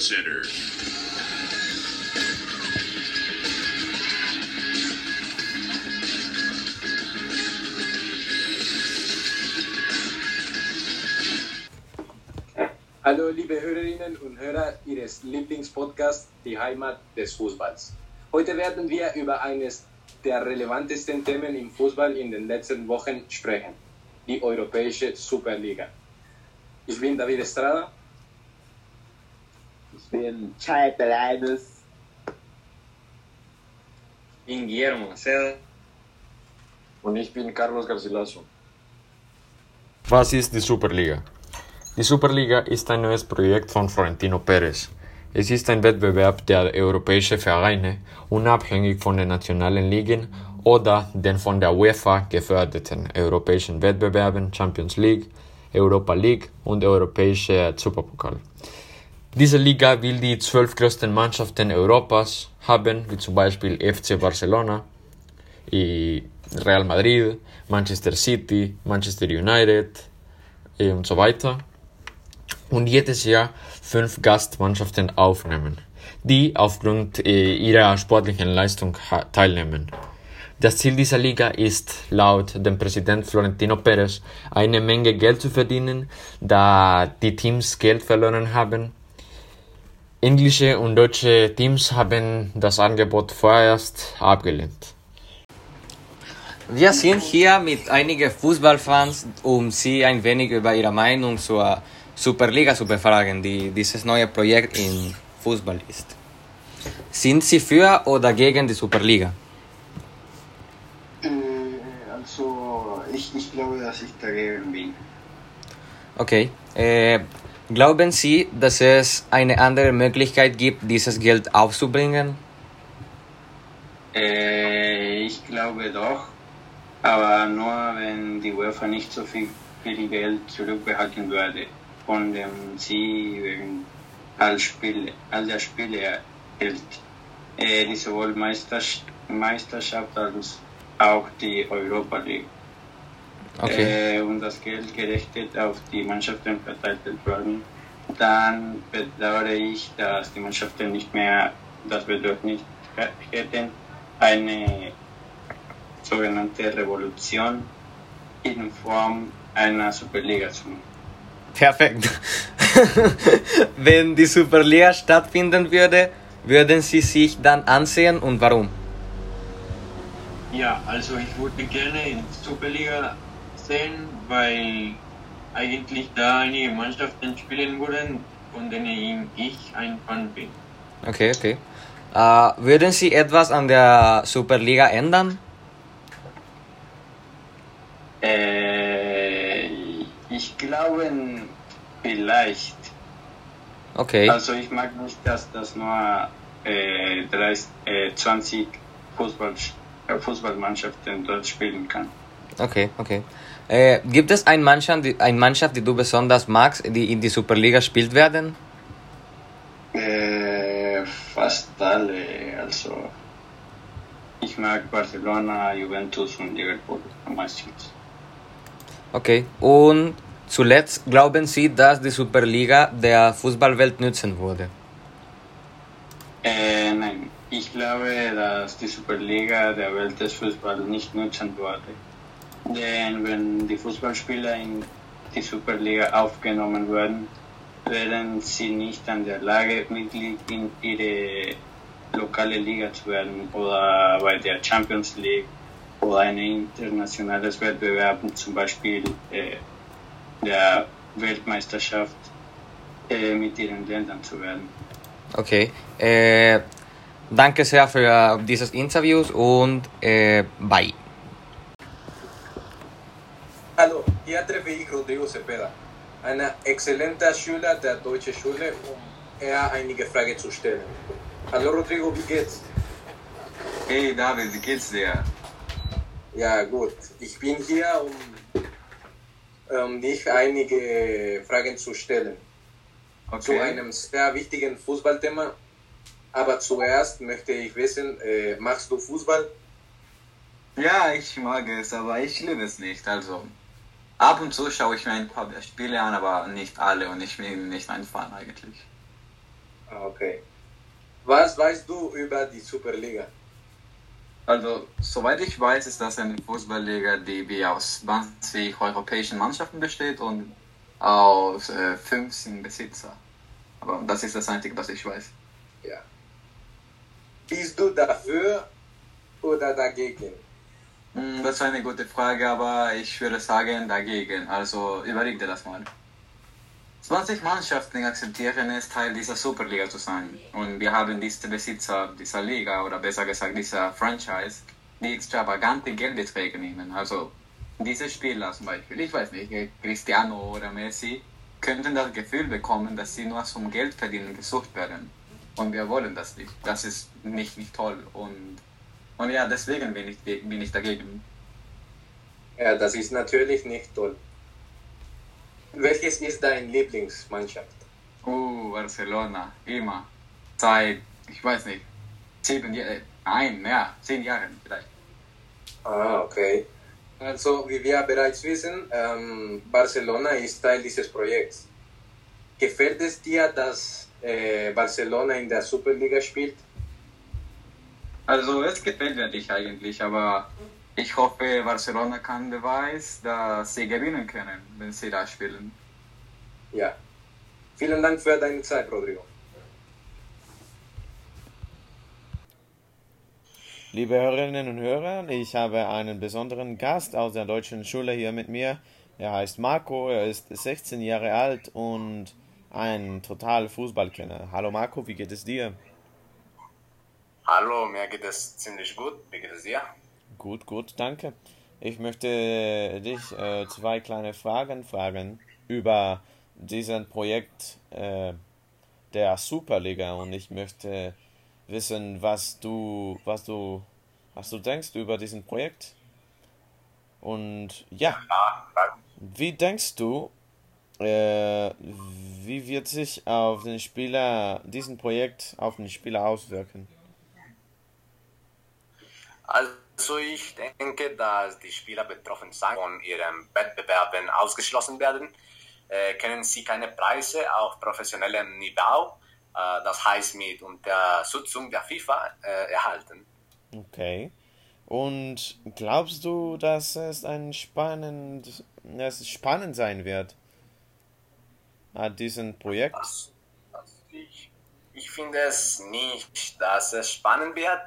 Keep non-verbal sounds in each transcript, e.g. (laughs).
Sports Center. Hallo liebe Hörerinnen und Hörer Ihres Lieblingspodcasts Die Heimat des Fußballs. Heute werden wir über eines der relevantesten Themen im Fußball in den letzten Wochen sprechen, die Europäische Superliga. Ich bin David Estrada. Ich bin Chai Pelaines. bin Guillermo Maceda. Und ich bin Carlos Garcilaso. Was ist die Superliga? Die Superliga ist ein neues Projekt von Florentino Perez. Es ist ein Wettbewerb der europäischen Vereine, unabhängig von den nationalen Ligen oder den von der UEFA geförderten europäischen Wettbewerben Champions League, Europa League und Europäischer Superpokal. Diese Liga will die zwölf größten Mannschaften Europas haben, wie zum Beispiel FC Barcelona, Real Madrid, Manchester City, Manchester United und so weiter und jedes Jahr fünf Gastmannschaften aufnehmen, die aufgrund äh, ihrer sportlichen Leistung teilnehmen. Das Ziel dieser Liga ist, laut dem Präsident Florentino Perez, eine Menge Geld zu verdienen, da die Teams Geld verloren haben. Englische und deutsche Teams haben das Angebot vorerst abgelehnt. Wir sind hier mit einigen Fußballfans, um sie ein wenig über ihre Meinung zur Superliga zu befragen, die dieses neue Projekt im Fußball ist. Sind Sie für oder gegen die Superliga? Äh, also, ich, ich glaube, dass ich dagegen bin. Okay. Äh, glauben Sie, dass es eine andere Möglichkeit gibt, dieses Geld aufzubringen? Äh, ich glaube doch, aber nur wenn die UEFA nicht so viel, Geld zurückbehalten würde, von dem sie wegen all, Spiele, all der Spiele erhält, äh, die sowohl Meisterschaft als auch die Europa League. Okay. Äh, und das Geld gerechnet auf die Mannschaften verteilt werden, dann bedauere ich, dass die Mannschaften nicht mehr das Bedürfnis hätten, eine sogenannte Revolution in Form einer Superliga zu machen. Perfekt. Wenn die Superliga stattfinden würde, würden Sie sich dann ansehen und warum? Ja, also ich würde gerne in Superliga sehen, weil eigentlich da einige Mannschaften spielen würden, von denen ich ein Fan bin. Okay, okay. Äh, würden Sie etwas an der Superliga ändern? Äh, ich glaube, vielleicht. Okay. Also ich mag nicht, dass das nur äh, 30, äh, 20 Fußball, äh, Fußballmannschaften dort spielen kann. Okay, okay. Äh, gibt es eine Mannschaft, die, eine Mannschaft, die du besonders magst, die in die Superliga spielt werden? Äh, fast alle. Also ich mag Barcelona, Juventus und Liverpool am meisten. Okay. Und zuletzt glauben Sie, dass die Superliga der Fußballwelt nützen würde? Äh, nein. Ich glaube, dass die Superliga der Welt des Fußballs nicht nutzen würde. Denn wenn die Fußballspieler in die Superliga aufgenommen würden, wären sie nicht an der Lage, Mitglied in ihre lokale Liga zu werden oder bei der Champions League oder ein internationales Wettbewerb, zum Beispiel äh, der Weltmeisterschaft, äh, mit ihren Ländern zu werden. Okay. Äh, danke sehr für dieses Interview und äh, bye. Hallo, hier treffe ich Rodrigo Cepeda, ein exzellenter Schüler der deutschen Schule, um eher einige Fragen zu stellen. Hallo Rodrigo, wie geht's? Hey David, wie geht's dir? Ja, gut. Ich bin hier, um, um dich einige Fragen zu stellen. Zu Okay. einem sehr wichtigen Fußballthema. Aber zuerst möchte ich wissen, äh, machst du Fußball? Ja, ich mag es, aber ich liebe es nicht. Also, ab und zu schaue ich mir ein paar Spiele an, aber nicht alle und ich bin nicht ein Fan eigentlich. Ah, Okay. Was weißt du über die Superliga? Also, soweit ich weiß, ist das eine Fußballliga, die wie aus 20 europäischen Mannschaften besteht und aus äh, 15 Besitzer. Aber das ist das Einzige, was ich weiß. Ja. Bist du dafür oder dagegen? Hm, Das ist eine gute Frage, aber ich würde sagen dagegen. Also, überleg dir das mal. 20 Mannschaften akzeptieren es, Teil dieser Superliga zu sein. Und wir haben diese Besitzer dieser Liga, oder besser gesagt dieser Franchise, die extravagante Geldbeträge nehmen. Also diese Spieler zum Beispiel, ich weiß nicht, Cristiano oder Messi, könnten das Gefühl bekommen, dass sie nur zum Geld verdienen gesucht werden. Und wir wollen das nicht. Das ist nicht, nicht toll. Und, und ja, deswegen bin ich, bin ich dagegen. Ja, das ist natürlich nicht toll. Welches ist deine Lieblingsmannschaft? Uh, Barcelona, immer. Seit, ich weiß nicht, sieben Jahren, nein, mehr, zehn Jahren vielleicht. Ah, okay. Also, wie wir bereits wissen, ähm, Barcelona ist Teil dieses Projekts. Gefällt es dir, dass äh, Barcelona in der Superliga spielt? Also, es gefällt mir nicht eigentlich, aber ich hoffe, Barcelona kann beweisen, dass sie gewinnen können, wenn sie da spielen. Ja. Vielen Dank für deine Zeit, Rodrigo. Liebe Hörerinnen und Hörer, ich habe einen besonderen Gast aus der deutschen Schule hier mit mir. Er heißt Marco, er ist 16 Jahre alt und ein total Fußballkenner. Hallo Marco, wie geht es dir? Hallo, mir geht es ziemlich gut. Wie geht es dir? Gut, gut, danke. Ich möchte dich äh, zwei kleine Fragen fragen über diesen Projekt äh, der Superliga und ich möchte wissen, was du, was du, was du denkst über diesen Projekt. Und ja, wie denkst du, äh, wie wird sich auf den Spieler, diesen Projekt auf den Spieler auswirken? Also ich denke, dass die Spieler betroffen sein von ihren Wettbewerben ausgeschlossen werden, äh, können sie keine Preise auf professionellem Niveau, äh, das heißt mit Unterstützung der FIFA, äh, erhalten. Okay. Und glaubst du, dass es ein spannend, dass es spannend sein wird an diesem Projekt? Das, das ich, ich finde es nicht, dass es spannend wird.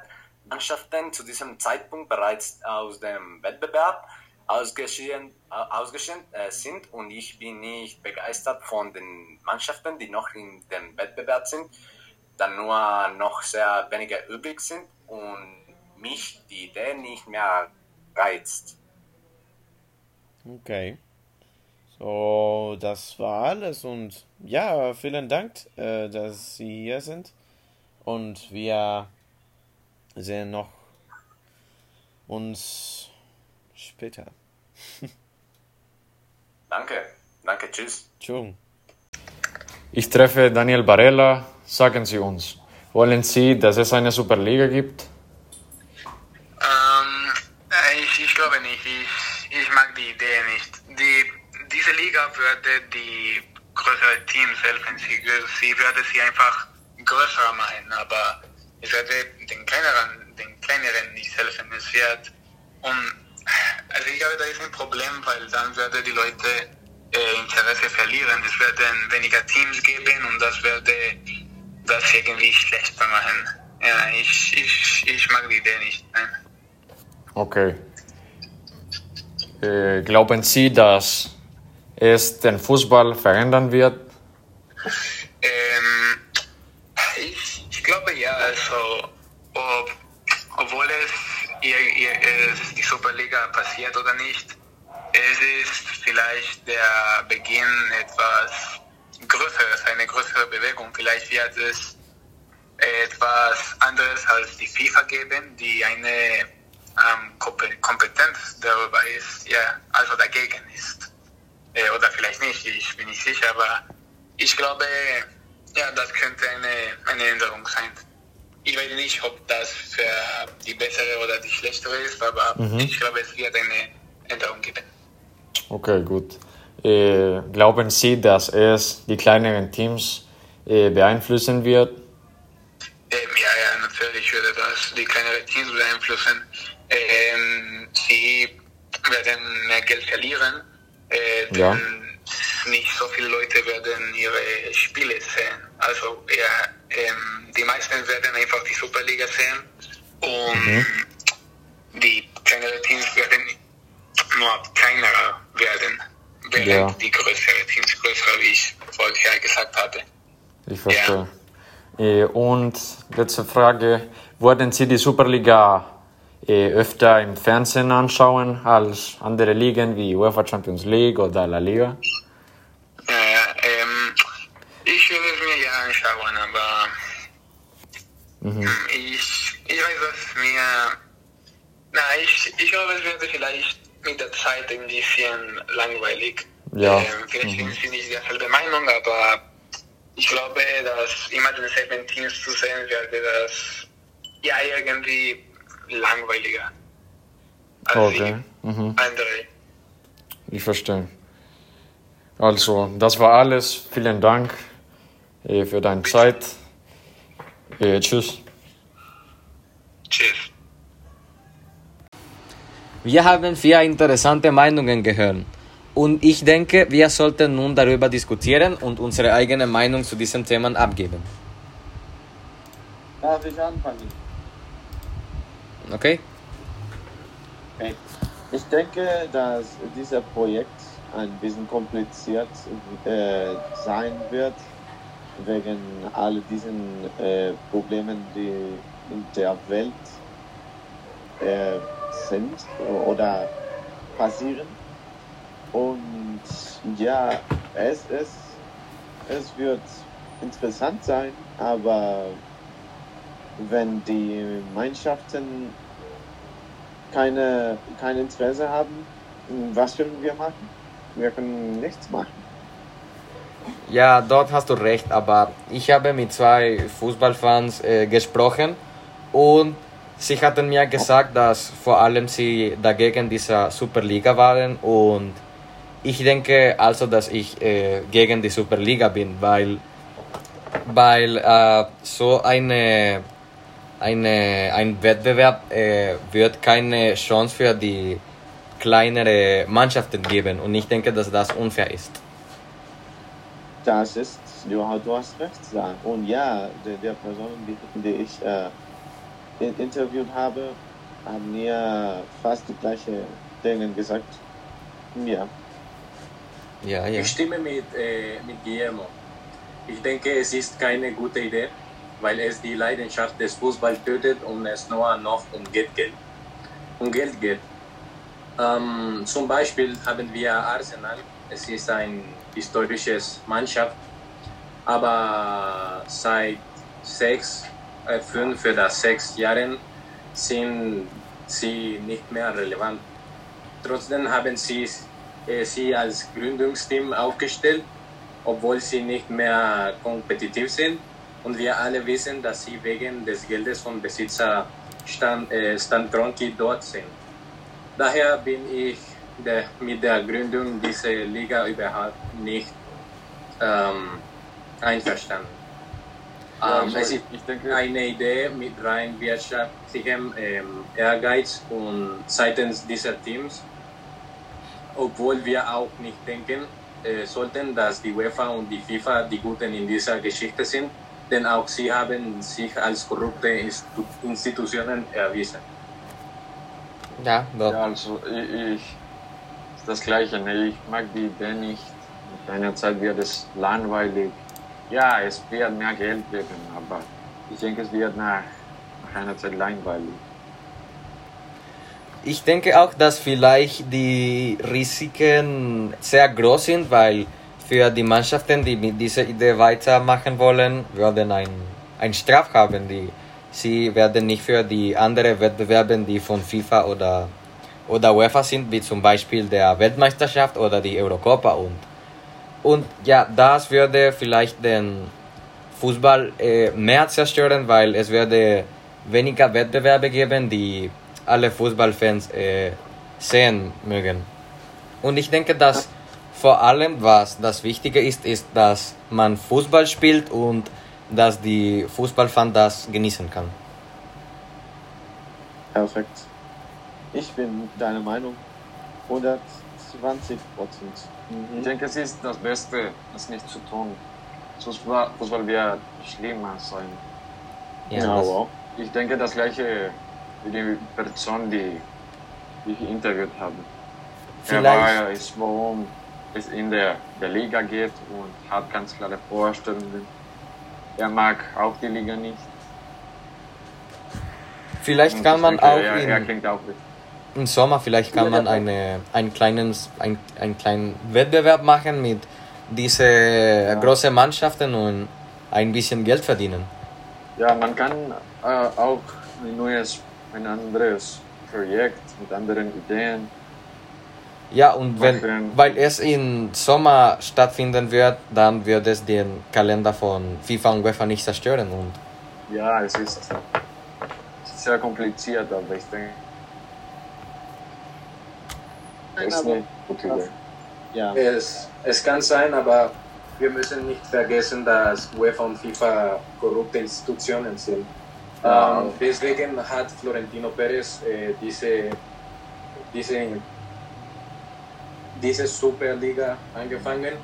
Mannschaften zu diesem Zeitpunkt bereits aus dem Wettbewerb ausgeschieden, äh, ausgeschieden äh, sind und ich bin nicht begeistert von den Mannschaften, die noch in dem Wettbewerb sind, da nur noch sehr wenige übrig sind und mich die Idee nicht mehr reizt. Okay. So, das war alles und ja, vielen Dank, äh, dass Sie hier sind und wir sehen noch uns später. (laughs) Danke, danke, tschüss. Tschüss. Ich treffe Daniel Barella. Sagen Sie uns, wollen Sie, dass es eine Superliga gibt? Ähm, äh, ich, ich glaube nicht. Ich, ich mag die Idee nicht. Die, diese Liga würde die größeren Teams helfen. Sie, sie würde sie einfach größer machen, aber es würde den kleineren, den kleineren nicht helfen. Es wird um, also ich glaube, da ist ein Problem, weil dann würde die Leute äh, Interesse verlieren. Es werden weniger Teams geben und das würde das irgendwie schlechter machen. Ja, ich, ich, ich mag die Idee nicht. Nein. Okay. Äh, glauben Sie, dass es den Fußball verändern wird? Ähm, obwohl es ihr, ihr, die Superliga passiert oder nicht, es ist vielleicht der Beginn etwas Größeres, eine größere Bewegung. Vielleicht wird es etwas anderes als die FIFA geben, die eine ähm, Kompe- Kompetenz darüber ist, ja, also dagegen ist. Äh, oder vielleicht nicht, ich bin nicht sicher, aber ich glaube, ja, das könnte eine, eine Änderung sein. Ich weiß nicht, ob das für die bessere oder die schlechtere ist, aber Mhm. ich glaube, es wird eine Änderung geben. Okay, gut. Äh, glauben Sie, dass es die kleineren Teams äh, beeinflussen wird? Ähm, ja, ja, natürlich würde das die kleineren Teams beeinflussen. Ähm, sie werden mehr Geld verlieren, äh, denn Ja. nicht so viele Leute werden ihre Spiele sehen. Also ja, ähm, die meisten werden einfach die Superliga sehen und Mhm. die kleineren Teams werden nur kleiner werden, während Ja. die größeren Teams größer, wie ich vorher gesagt hatte. Ich verstehe. Äh, Und letzte Frage, würden Sie die Superliga äh, öfter im Fernsehen anschauen als andere Ligen wie UEFA Champions League oder La Liga? Ja, ja, ähm, ich würde es mir ja anschauen, aber Mhm. ich, ich weiß, dass mir, na, ich, ich glaube, es würde vielleicht mit der Zeit ein bisschen langweilig. Ja. Ähm, vielleicht Mhm. Sie nicht derselbe Meinung, aber ich glaube, dass immer denselben Teams zu sehen werde, das ja irgendwie langweiliger als Okay. Mhm. andere. Ich verstehe. Also, das war alles. Vielen Dank für deine Zeit. Äh, tschüss. Tschüss. Wir haben vier interessante Meinungen gehört. Und ich denke, wir sollten nun darüber diskutieren und unsere eigene Meinung zu diesen Themen abgeben. Darf ich anfangen? Okay? Okay. Ich denke, dass dieser Projekt ein bisschen kompliziert äh, sein wird, wegen all diesen äh, Problemen, die in der Welt äh, sind oder passieren. Und ja, es, es, es wird interessant sein, aber wenn die Mannschaften keine, kein Interesse haben, was können wir machen? Wir können nichts machen. Ja, dort hast du recht, aber ich habe mit zwei Fußballfans äh, gesprochen und sie hatten mir gesagt, dass vor allem sie dagegen dieser Superliga waren und ich denke also, dass ich äh, gegen die Superliga bin, weil, weil äh, so eine, eine, ein Wettbewerb äh, wird keine Chance für die kleinere Mannschaften geben und ich denke, dass das unfair ist. Das ist, du, du hast recht, ja. Und ja, der, der Person, die, die ich äh, in, interviewt habe, haben mir fast die gleiche Dinge gesagt. Ja. Ja, ja. Ich stimme mit, äh, mit Guillermo. Ich denke, es ist keine gute Idee, weil es die Leidenschaft des Fußballs tötet und es nur noch um Geld geht. Um Geld geht. Ähm, zum Beispiel haben wir Arsenal. Es ist ein historisches Mannschaft, aber seit sechs, äh, fünf oder sechs Jahren sind sie nicht mehr relevant. Trotzdem haben sie äh, sie als Gründungsteam aufgestellt, obwohl sie nicht mehr kompetitiv sind. Und wir alle wissen, dass sie wegen des Geldes von Besitzer Stan, äh, Stan dort sind. Daher bin ich der, mit der Gründung dieser Liga überhaupt nicht ähm, einverstanden. Ja, Ähm, es ist ich denke- eine Idee mit rein wirtschaftlichem ähm, Ehrgeiz und seitens dieser Teams, obwohl wir auch nicht denken äh, sollten, dass die UEFA und die FIFA die Guten in dieser Geschichte sind, denn auch sie haben sich als korrupte Institu Institutionen erwiesen. Ja. Ja, also ich, ich das Gleiche. Ne? Ich mag die Idee nicht. Mit einer Zeit wird es langweilig. Ja, es wird mehr Geld geben, aber ich denke, es wird nach, nach einer Zeit langweilig. Ich denke auch, dass vielleicht die Risiken sehr groß sind, weil für die Mannschaften, die mit dieser Idee weitermachen wollen, werden ein, ein Straf haben. Die, sie werden nicht für die anderen Wettbewerbe, die von FIFA oder, oder UEFA sind, wie zum Beispiel der Weltmeisterschaft oder die Eurocopa. Und, und ja, das würde vielleicht den Fußball äh, mehr zerstören, weil es würde weniger Wettbewerbe geben, die alle Fußballfans äh, sehen mögen. Und ich denke, dass vor allem, was das Wichtige ist, ist, dass man Fußball spielt und dass die Fußballfan das genießen kann. Perfekt. Ich bin deiner Meinung 120 Prozent. Ich denke, es ist das Beste, es nicht zu tun. Fußball, Fußball wird schlimmer sein. Ja, Ja, das, wow. Ich denke, das gleiche wie die Person, die, ich interviewt habe. Er Vielleicht- weiß, worum es in der, der Liga geht und hat ganz klare Vorstellungen. Er mag auch die Liga nicht. vielleicht kann man auch er, er in, klingt auch im Sommer, vielleicht kann man eine, einen, kleinen, ein, einen kleinen Wettbewerb machen mit diesen großen Mannschaften und ein bisschen Geld verdienen. Ja, man kann äh, auch ein neues, ein anderes Projekt mit anderen Ideen. Ja, und wenn, Machen. weil es im Sommer stattfinden wird, dann wird es den Kalender von FIFA und UEFA nicht zerstören. Und Ja, es ist sehr kompliziert, aber ich denke, Nein, es ist aber- eine gute Idee. Ja, Es, es kann sein, aber wir müssen nicht vergessen, dass UEFA und FIFA korrupte Institutionen sind. Ja. Ähm, deswegen hat Florentino Perez äh, diese, diese, diese Superliga angefangen.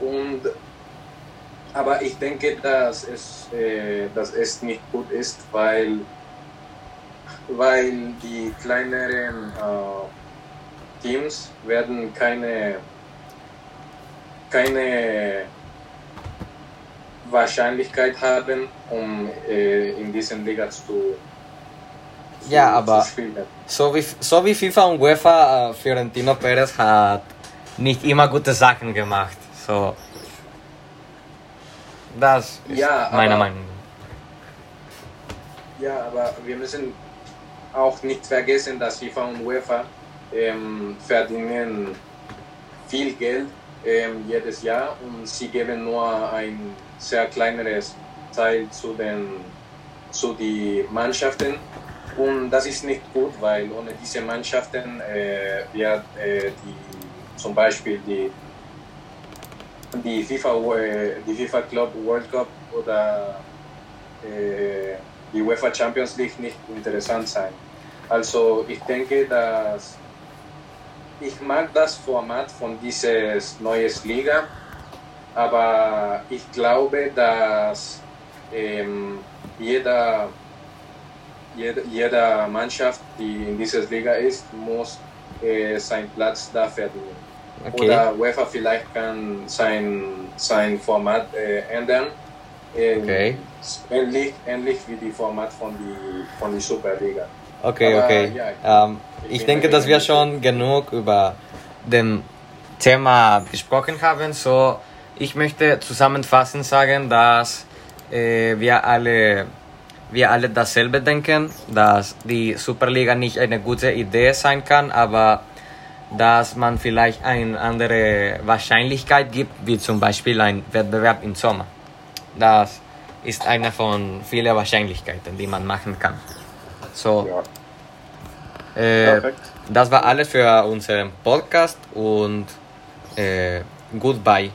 Und, aber ich denke, dass es, äh, dass es nicht gut ist, weil, weil die kleineren äh, Teams werden keine, keine Wahrscheinlichkeit haben, um äh, in diesen Liga zu, zu, Ja, aber- so wie, so wie FIFA und UEFA, äh, Fiorentino Perez hat nicht immer gute Sachen gemacht. So, das ist Ja, meine aber- Meinung. Ja, aber wir müssen auch nicht vergessen, dass FIFA und UEFA ähm, verdienen viel Geld ähm, jedes Jahr und sie geben nur ein sehr kleineres Teil zu den zu die Mannschaften und das ist nicht gut, weil ohne diese Mannschaften äh, wird äh, die zum Beispiel die die FIFA äh, die FIFA Club World Cup oder äh, die UEFA Champions League nicht interessant sein. Also ich denke, dass ich mag das Format von dieses neues Liga, aber ich glaube, dass ähm, jeder, jeder, jeder Mannschaft, die in dieser Liga ist, muss äh, seinen Platz da verdienen. Okay. Oder UEFA vielleicht kann sein, sein Format äh, ändern. Ähm, Okay. Ähnlich, ähnlich wie die Format von die, von die Superliga. Okay, Aber, okay. ja, ähm, ich ich denke, dass wir schon genug über dem Thema gesprochen haben. So, ich möchte zusammenfassend sagen, dass äh, wir alle wir alle dasselbe denken, dass die Superliga nicht eine gute Idee sein kann, aber dass man vielleicht eine andere Wahrscheinlichkeit gibt, wie zum Beispiel ein Wettbewerb im Sommer. Das ist eine von vielen Wahrscheinlichkeiten, die man machen kann. So, Ja. äh, das war alles für unseren Podcast und äh, goodbye.